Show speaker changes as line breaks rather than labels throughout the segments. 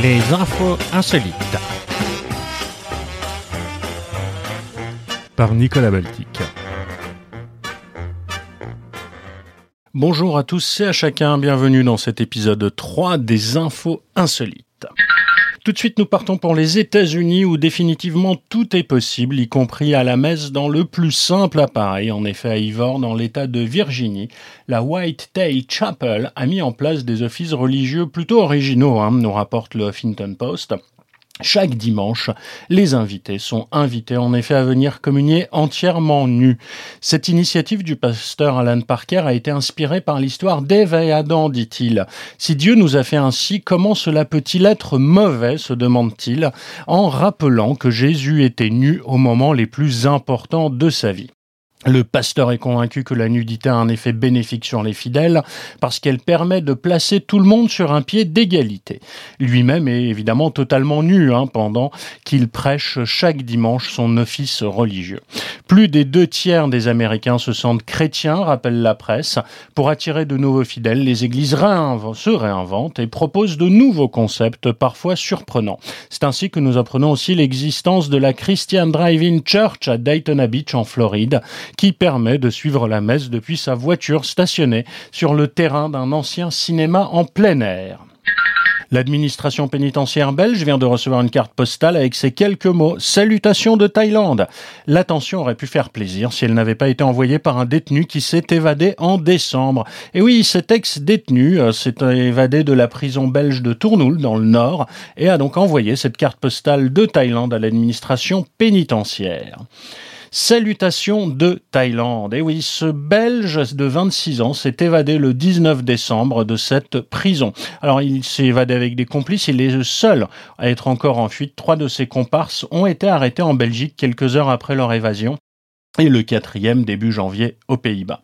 Les infos insolites. Par Nicolas Baltic. Bonjour à tous et à chacun, bienvenue dans cet épisode 3 des infos insolites. Tout de suite, nous partons pour les États-Unis où définitivement tout est possible, y compris à la messe dans le plus simple appareil. En effet, à Ivor, dans l'État de Virginie, la White Tail Chapel a mis en place des offices religieux plutôt originaux, hein, nous rapporte le Huffington Post. Chaque dimanche, les invités sont invités en effet à venir communier entièrement nus. Cette initiative du pasteur Alan Parker a été inspirée par l'histoire d'Ève et Adam, dit-il. Si Dieu nous a fait ainsi, comment cela peut-il être mauvais, se demande-t-il, en rappelant que Jésus était nu au moment les plus importants de sa vie. Le pasteur est convaincu que la nudité a un effet bénéfique sur les fidèles parce qu'elle permet de placer tout le monde sur un pied d'égalité. Lui-même est évidemment totalement nu hein, pendant qu'il prêche chaque dimanche son office religieux. Plus des deux tiers des Américains se sentent chrétiens, rappelle la presse. Pour attirer de nouveaux fidèles, les églises se réinventent et proposent de nouveaux concepts parfois surprenants. C'est ainsi que nous apprenons aussi l'existence de la Christian Drive-In Church à Daytona Beach en Floride qui permet de suivre la messe depuis sa voiture stationnée sur le terrain d'un ancien cinéma en plein air. L'administration pénitentiaire belge vient de recevoir une carte postale avec ces quelques mots Salutations de Thaïlande. L'attention aurait pu faire plaisir si elle n'avait pas été envoyée par un détenu qui s'est évadé en décembre. Et oui, cet ex-détenu euh, s'est évadé de la prison belge de Tournoul dans le nord et a donc envoyé cette carte postale de Thaïlande à l'administration pénitentiaire. Salutations de Thaïlande. Et oui, ce Belge de 26 ans s'est évadé le 19 décembre de cette prison. Alors, il s'est évadé avec des complices. Il est le seul à être encore en fuite. Trois de ses comparses ont été arrêtés en Belgique quelques heures après leur évasion. Et le quatrième début janvier aux Pays-Bas.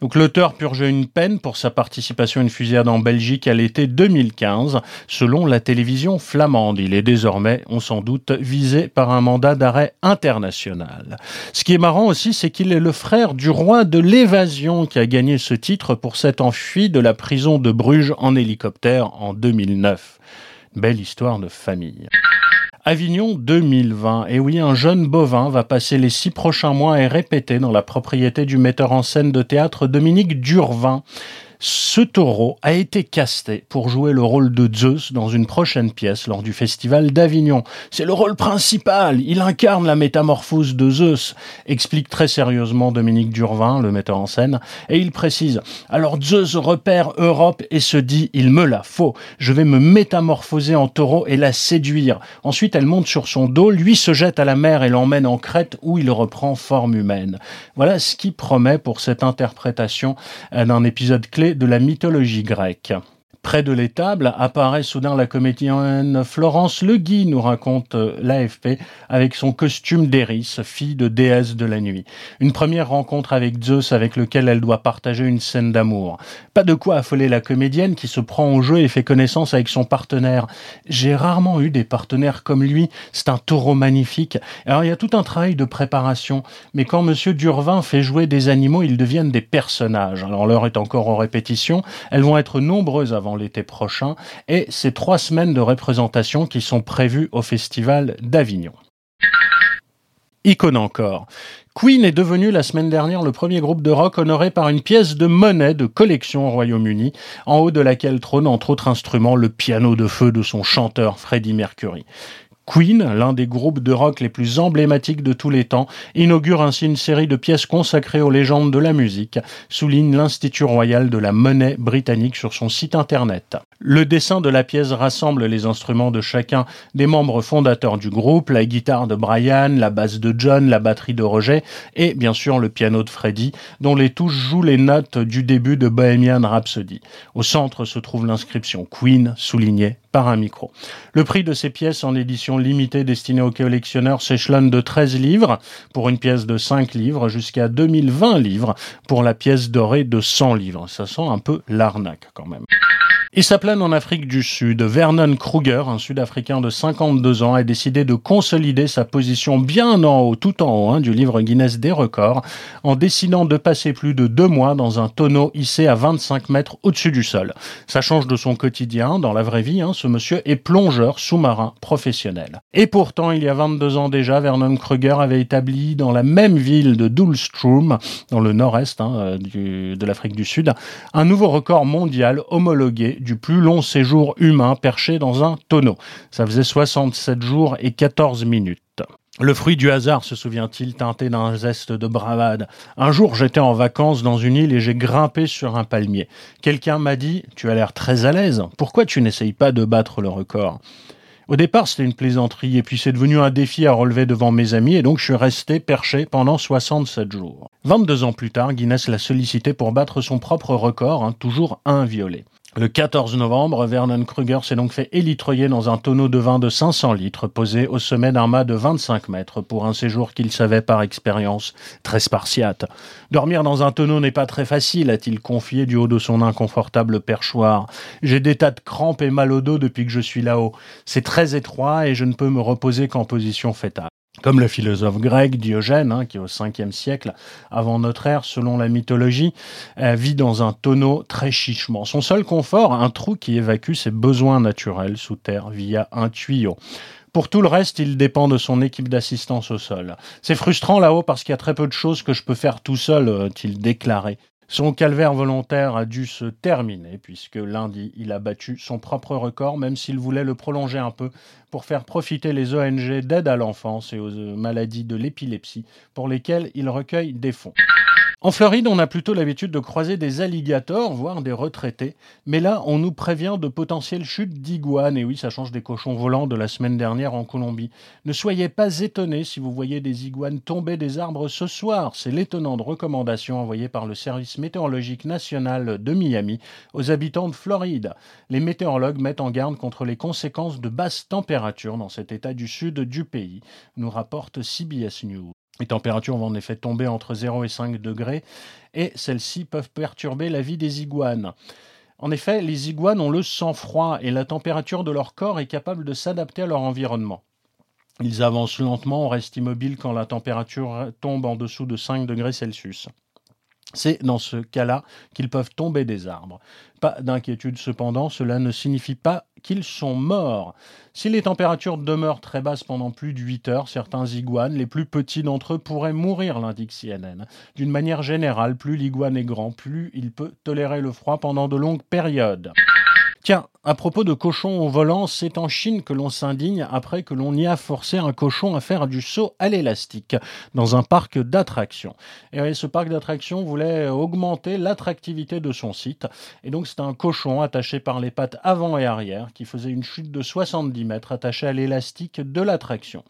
Donc l'auteur purgeait une peine pour sa participation à une fusillade en Belgique à l'été 2015, selon la télévision flamande. Il est désormais, on s'en doute, visé par un mandat d'arrêt international. Ce qui est marrant aussi, c'est qu'il est le frère du roi de l'évasion qui a gagné ce titre pour s'être enfui de la prison de Bruges en hélicoptère en 2009. Belle histoire de famille. Avignon 2020. Et oui, un jeune bovin va passer les six prochains mois à répéter dans la propriété du metteur en scène de théâtre Dominique Durvin. Ce taureau a été casté pour jouer le rôle de Zeus dans une prochaine pièce lors du festival d'Avignon. C'est le rôle principal, il incarne la métamorphose de Zeus, explique très sérieusement Dominique Durvin, le metteur en scène, et il précise Alors Zeus repère Europe et se dit Il me la faut, je vais me métamorphoser en taureau et la séduire. Ensuite, elle monte sur son dos, lui se jette à la mer et l'emmène en Crète où il reprend forme humaine. Voilà ce qui promet pour cette interprétation euh, d'un épisode clé de la mythologie grecque. Près de l'étable apparaît soudain la comédienne Florence Legui, nous raconte euh, l'AFP, avec son costume d'Eris, fille de déesse de la nuit. Une première rencontre avec Zeus avec lequel elle doit partager une scène d'amour. Pas de quoi affoler la comédienne qui se prend au jeu et fait connaissance avec son partenaire. J'ai rarement eu des partenaires comme lui, c'est un taureau magnifique. Alors il y a tout un travail de préparation, mais quand monsieur Durvin fait jouer des animaux, ils deviennent des personnages. Alors l'heure est encore en répétition, elles vont être nombreuses avant l'été prochain, et ces trois semaines de représentation qui sont prévues au Festival d'Avignon. Icône encore. Queen est devenu la semaine dernière le premier groupe de rock honoré par une pièce de monnaie de collection au Royaume-Uni, en haut de laquelle trône entre autres instruments le piano de feu de son chanteur Freddie Mercury. Queen, l'un des groupes de rock les plus emblématiques de tous les temps, inaugure ainsi une série de pièces consacrées aux légendes de la musique, souligne l'Institut royal de la monnaie britannique sur son site internet. Le dessin de la pièce rassemble les instruments de chacun des membres fondateurs du groupe, la guitare de Brian, la basse de John, la batterie de Roger et bien sûr le piano de Freddie, dont les touches jouent les notes du début de Bohemian Rhapsody. Au centre se trouve l'inscription Queen, soulignée par un micro. Le prix de ces pièces en édition limitée destinée aux collectionneurs s'échelonne de 13 livres pour une pièce de 5 livres jusqu'à 2020 livres pour la pièce dorée de 100 livres. Ça sent un peu l'arnaque quand même. Et sa plane en Afrique du Sud, Vernon Kruger, un Sud-Africain de 52 ans, a décidé de consolider sa position bien en haut, tout en haut, hein, du livre Guinness des records, en décidant de passer plus de deux mois dans un tonneau hissé à 25 mètres au-dessus du sol. Ça change de son quotidien, dans la vraie vie, hein, ce monsieur est plongeur sous-marin professionnel. Et pourtant, il y a 22 ans déjà, Vernon Kruger avait établi dans la même ville de Dulstrom, dans le nord-est hein, de l'Afrique du Sud, un nouveau record mondial homologué du plus long séjour humain perché dans un tonneau. Ça faisait 67 jours et 14 minutes. Le fruit du hasard, se souvient-il, teinté d'un zeste de bravade. Un jour, j'étais en vacances dans une île et j'ai grimpé sur un palmier. Quelqu'un m'a dit Tu as l'air très à l'aise, pourquoi tu n'essayes pas de battre le record? Au départ, c'était une plaisanterie, et puis c'est devenu un défi à relever devant mes amis, et donc je suis resté perché pendant 67 jours. 22 ans plus tard, Guinness l'a sollicité pour battre son propre record, hein, toujours inviolé. Le 14 novembre, Vernon Kruger s'est donc fait élitreiller dans un tonneau de vin de 500 litres posé au sommet d'un mât de 25 mètres pour un séjour qu'il savait par expérience très spartiate. Dormir dans un tonneau n'est pas très facile, a-t-il confié du haut de son inconfortable perchoir. J'ai des tas de crampes et mal au dos depuis que je suis là-haut. C'est très étroit et je ne peux me reposer qu'en position fétale. Comme le philosophe grec Diogène, hein, qui au 5e siècle avant notre ère, selon la mythologie, euh, vit dans un tonneau très chichement. Son seul confort, un trou qui évacue ses besoins naturels sous terre via un tuyau. Pour tout le reste, il dépend de son équipe d'assistance au sol. C'est frustrant là-haut parce qu'il y a très peu de choses que je peux faire tout seul, a-t-il déclaré. Son calvaire volontaire a dû se terminer, puisque lundi, il a battu son propre record, même s'il voulait le prolonger un peu pour faire profiter les ONG d'aide à l'enfance et aux maladies de l'épilepsie, pour lesquelles il recueille des fonds. En Floride, on a plutôt l'habitude de croiser des alligators, voire des retraités. Mais là, on nous prévient de potentielles chutes d'iguanes. Et oui, ça change des cochons volants de la semaine dernière en Colombie. Ne soyez pas étonnés si vous voyez des iguanes tomber des arbres ce soir. C'est l'étonnante recommandation envoyée par le service météorologique national de Miami aux habitants de Floride. Les météorologues mettent en garde contre les conséquences de basses températures dans cet état du sud du pays, nous rapporte CBS News. Les températures vont en effet tomber entre 0 et 5 degrés et celles-ci peuvent perturber la vie des iguanes. En effet, les iguanes ont le sang froid et la température de leur corps est capable de s'adapter à leur environnement. Ils avancent lentement, restent immobiles quand la température tombe en dessous de 5 degrés Celsius. C'est dans ce cas-là qu'ils peuvent tomber des arbres. Pas d'inquiétude cependant, cela ne signifie pas qu'ils sont morts. Si les températures demeurent très basses pendant plus de 8 heures, certains iguanes, les plus petits d'entre eux, pourraient mourir, l'indique CNN. D'une manière générale, plus l'iguane est grand, plus il peut tolérer le froid pendant de longues périodes. Tiens, à propos de cochons au volant, c'est en Chine que l'on s'indigne après que l'on y a forcé un cochon à faire du saut à l'élastique dans un parc d'attractions. Et ce parc d'attractions voulait augmenter l'attractivité de son site. Et donc c'est un cochon attaché par les pattes avant et arrière qui faisait une chute de 70 mètres attaché à l'élastique de l'attraction.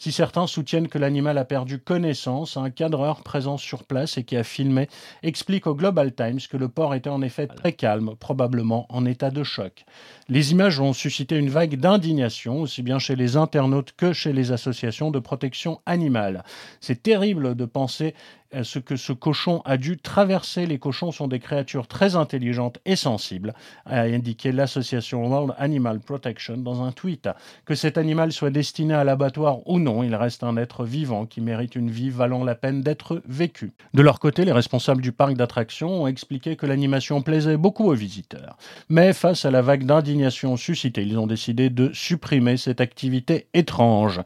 Si certains soutiennent que l'animal a perdu connaissance, un cadreur présent sur place et qui a filmé explique au Global Times que le porc était en effet très calme, probablement en état de choc. Les images ont suscité une vague d'indignation, aussi bien chez les internautes que chez les associations de protection animale. C'est terrible de penser ce que ce cochon a dû traverser. Les cochons sont des créatures très intelligentes et sensibles, a indiqué l'association World Animal Protection dans un tweet. Que cet animal soit destiné à l'abattoir ou non, il reste un être vivant qui mérite une vie valant la peine d'être vécue. De leur côté, les responsables du parc d'attractions ont expliqué que l'animation plaisait beaucoup aux visiteurs. Mais face à la vague d'indignation suscitée, ils ont décidé de supprimer cette activité étrange.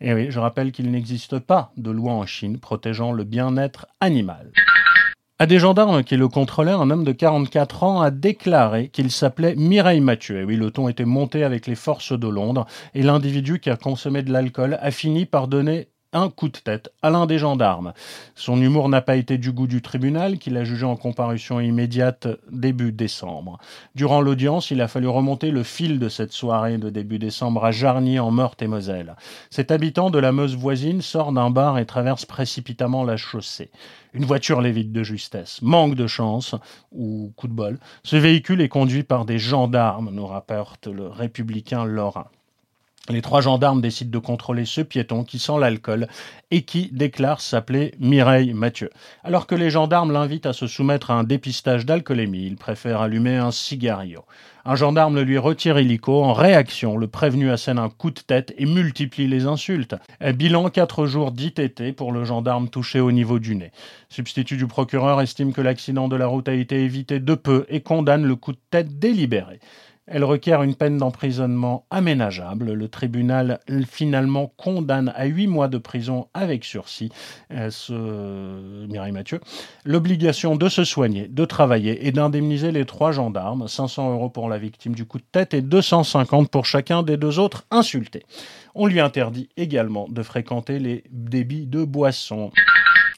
Et oui, je rappelle qu'il n'existe pas de loi en Chine protégeant le bien-être animal. À des gendarmes qui le contrôlaient, un homme de 44 ans a déclaré qu'il s'appelait Mireille Mathieu. Et oui, le ton était monté avec les forces de Londres et l'individu qui a consommé de l'alcool a fini par donner un coup de tête à l'un des gendarmes. Son humour n'a pas été du goût du tribunal, qui l'a jugé en comparution immédiate début décembre. Durant l'audience, il a fallu remonter le fil de cette soirée de début décembre à Jarny en Meurthe-et-Moselle. Cet habitant de la Meuse voisine sort d'un bar et traverse précipitamment la chaussée. Une voiture l'évite de justesse. Manque de chance, ou coup de bol. Ce véhicule est conduit par des gendarmes, nous rapporte le républicain Lorrain. Les trois gendarmes décident de contrôler ce piéton qui sent l'alcool et qui déclare s'appeler Mireille Mathieu. Alors que les gendarmes l'invitent à se soumettre à un dépistage d'alcoolémie, il préfère allumer un cigario. Un gendarme lui retire illico. En réaction, le prévenu assène un coup de tête et multiplie les insultes. Bilan 4 jours d'ITT pour le gendarme touché au niveau du nez. Substitut du procureur estime que l'accident de la route a été évité de peu et condamne le coup de tête délibéré. Elle requiert une peine d'emprisonnement aménageable. Le tribunal finalement condamne à huit mois de prison avec sursis euh, ce... Mireille Mathieu. L'obligation de se soigner, de travailler et d'indemniser les trois gendarmes, 500 euros pour la victime du coup de tête et 250 pour chacun des deux autres insultés. On lui interdit également de fréquenter les débits de boissons.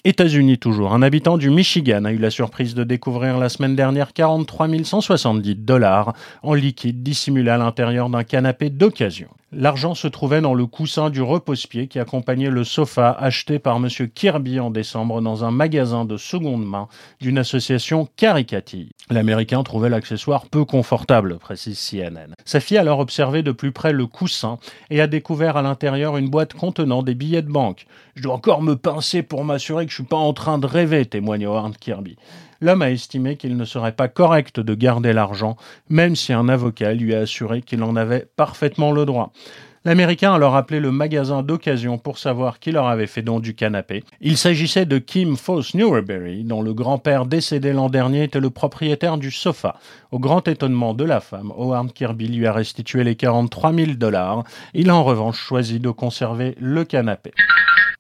États-Unis toujours. Un habitant du Michigan a eu la surprise de découvrir la semaine dernière 43 170 dollars en liquide dissimulé à l'intérieur d'un canapé d'occasion. L'argent se trouvait dans le coussin du repose-pied qui accompagnait le sofa acheté par M. Kirby en décembre dans un magasin de seconde main d'une association Caricati. L'Américain trouvait l'accessoire peu confortable, précise CNN. Sa fille a alors observé de plus près le coussin et a découvert à l'intérieur une boîte contenant des billets de banque. Je dois encore me pincer pour m'assurer que je suis pas en train de rêver, témoigne Howard Kirby l'homme a estimé qu'il ne serait pas correct de garder l'argent, même si un avocat lui a assuré qu'il en avait parfaitement le droit. L'Américain a alors appelé le magasin d'occasion pour savoir qui leur avait fait don du canapé. Il s'agissait de Kim Foss Newberry, dont le grand-père décédé l'an dernier était le propriétaire du sofa. Au grand étonnement de la femme, Howard Kirby lui a restitué les 43 000 dollars. Il a en revanche choisi de conserver le canapé.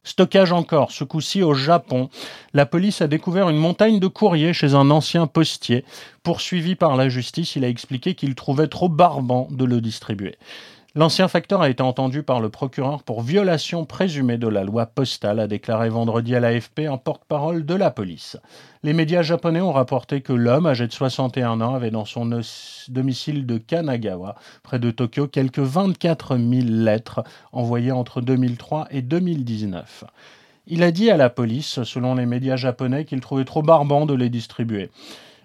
Stockage encore, ce coup-ci au Japon. La police a découvert une montagne de courriers chez un ancien postier. Poursuivi par la justice, il a expliqué qu'il trouvait trop barbant de le distribuer. L'ancien facteur a été entendu par le procureur pour violation présumée de la loi postale, a déclaré vendredi à l'AFP un porte-parole de la police. Les médias japonais ont rapporté que l'homme, âgé de 61 ans, avait dans son domicile de Kanagawa, près de Tokyo, quelques 24 000 lettres envoyées entre 2003 et 2019. Il a dit à la police, selon les médias japonais, qu'il trouvait trop barbant de les distribuer.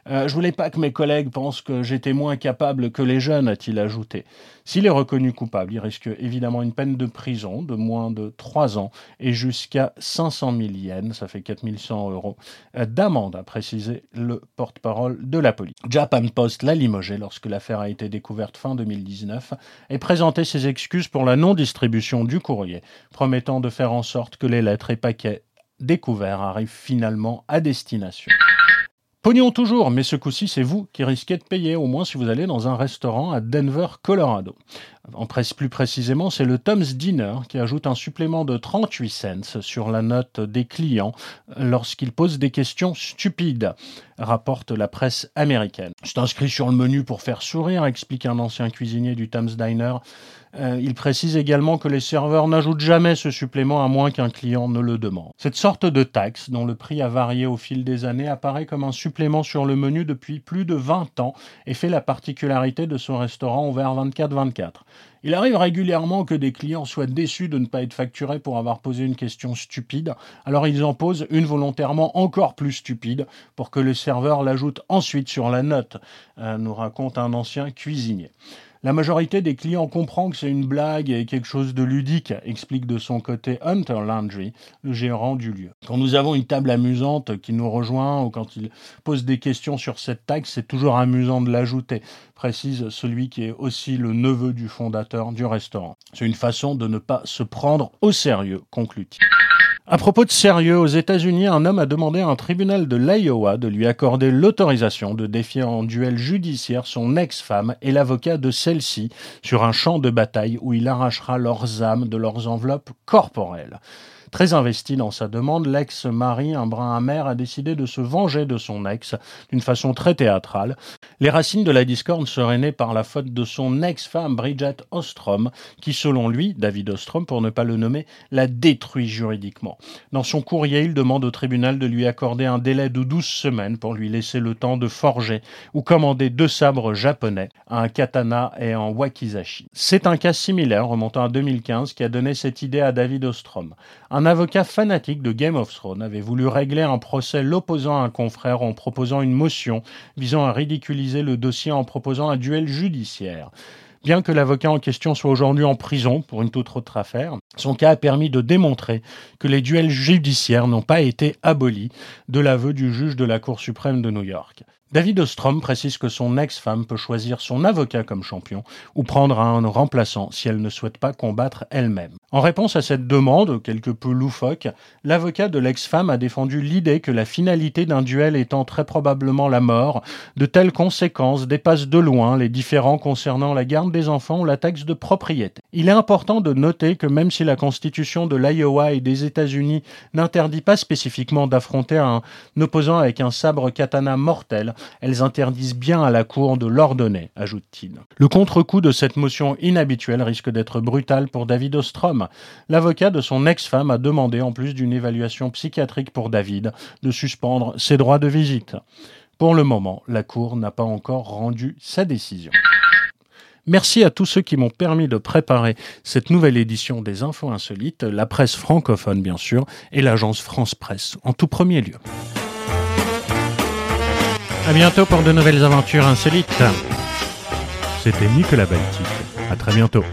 Euh, je voulais pas que mes collègues pensent que j'étais moins capable que les jeunes, a-t-il ajouté. S'il est reconnu coupable, il risque évidemment une peine de prison de moins de 3 ans et jusqu'à 500 000 yens, ça fait 4100 euros, euh, d'amende, a précisé le porte-parole de la police. Japan Post l'a limogé lorsque l'affaire a été découverte fin 2019 et présenté ses excuses pour la non-distribution du courrier, promettant de faire en sorte que les lettres et paquets découverts arrivent finalement à destination. Pognon toujours, mais ce coup-ci, c'est vous qui risquez de payer, au moins si vous allez dans un restaurant à Denver, Colorado. En presse plus précisément, c'est le Tom's Dinner qui ajoute un supplément de 38 cents sur la note des clients lorsqu'ils posent des questions stupides, rapporte la presse américaine. C'est inscrit sur le menu pour faire sourire, explique un ancien cuisinier du Tom's Diner. Euh, il précise également que les serveurs n'ajoutent jamais ce supplément à moins qu'un client ne le demande. Cette sorte de taxe, dont le prix a varié au fil des années, apparaît comme un supplément sur le menu depuis plus de 20 ans et fait la particularité de ce restaurant ouvert 24-24. Il arrive régulièrement que des clients soient déçus de ne pas être facturés pour avoir posé une question stupide, alors ils en posent une volontairement encore plus stupide pour que le serveur l'ajoute ensuite sur la note, euh, nous raconte un ancien cuisinier. La majorité des clients comprend que c'est une blague et quelque chose de ludique, explique de son côté Hunter Landry, le gérant du lieu. Quand nous avons une table amusante qui nous rejoint ou quand il pose des questions sur cette taxe, c'est toujours amusant de l'ajouter, précise celui qui est aussi le neveu du fondateur du restaurant. C'est une façon de ne pas se prendre au sérieux, conclut-il. À propos de sérieux, aux États-Unis, un homme a demandé à un tribunal de l'Iowa de lui accorder l'autorisation de défier en duel judiciaire son ex-femme et l'avocat de celle-ci sur un champ de bataille où il arrachera leurs âmes de leurs enveloppes corporelles. Très investi dans sa demande, l'ex-mari, un brin amer, a décidé de se venger de son ex d'une façon très théâtrale. Les racines de la discorde seraient nées par la faute de son ex-femme Bridget Ostrom, qui selon lui, David Ostrom pour ne pas le nommer, l'a détruit juridiquement. Dans son courrier, il demande au tribunal de lui accorder un délai de 12 semaines pour lui laisser le temps de forger ou commander deux sabres japonais, un katana et un wakizashi. C'est un cas similaire remontant à 2015 qui a donné cette idée à David Ostrom. Un avocat fanatique de Game of Thrones avait voulu régler un procès l'opposant à un confrère en proposant une motion visant à ridiculiser le dossier en proposant un duel judiciaire. Bien que l'avocat en question soit aujourd'hui en prison pour une toute autre affaire, son cas a permis de démontrer que les duels judiciaires n'ont pas été abolis de l'aveu du juge de la Cour suprême de New York. David Ostrom précise que son ex-femme peut choisir son avocat comme champion ou prendre un remplaçant si elle ne souhaite pas combattre elle-même. En réponse à cette demande, quelque peu loufoque, l'avocat de l'ex-femme a défendu l'idée que la finalité d'un duel étant très probablement la mort, de telles conséquences dépassent de loin les différends concernant la garde des enfants ou la taxe de propriété. Il est important de noter que même si la constitution de l'Iowa et des États-Unis n'interdit pas spécifiquement d'affronter un opposant avec un sabre katana mortel, elles interdisent bien à la Cour de l'ordonner, ajoute-t-il. Le contre-coup de cette motion inhabituelle risque d'être brutal pour David Ostrom. L'avocat de son ex-femme a demandé, en plus d'une évaluation psychiatrique pour David, de suspendre ses droits de visite. Pour le moment, la Cour n'a pas encore rendu sa décision. Merci à tous ceux qui m'ont permis de préparer cette nouvelle édition des Infos Insolites, la presse francophone bien sûr, et l'agence France Presse en tout premier lieu. À bientôt pour de nouvelles aventures insolites. C'était Nicolas Baltic. À très bientôt.